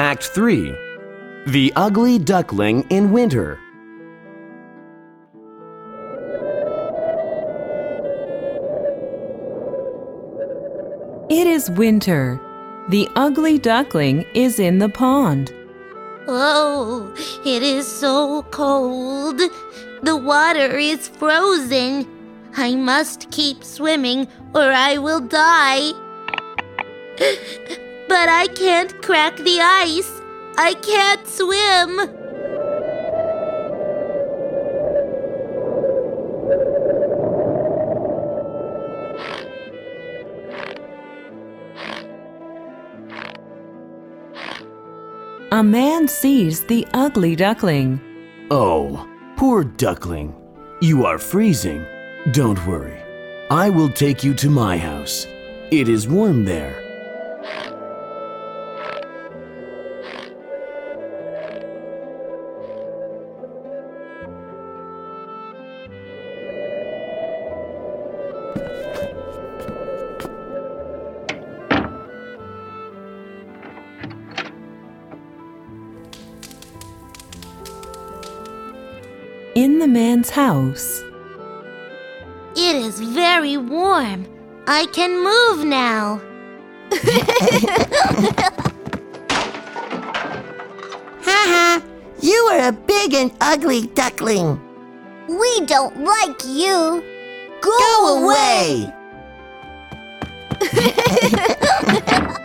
Act 3 The Ugly Duckling in Winter. It is winter. The ugly duckling is in the pond. Oh, it is so cold. The water is frozen. I must keep swimming or I will die. But I can't crack the ice. I can't swim. A man sees the ugly duckling. Oh, poor duckling. You are freezing. Don't worry. I will take you to my house. It is warm there. In the man's house, It is very warm. I can move now. Haha, you are a big and ugly duckling. We don't like you. Go, Go away!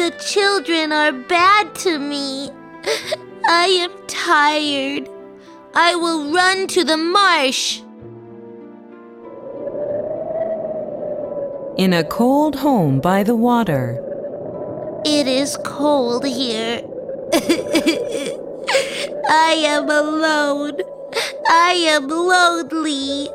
The children are bad to me. I am tired. I will run to the marsh. in a cold home by the water, It is cold here. I am alone. I am lonely.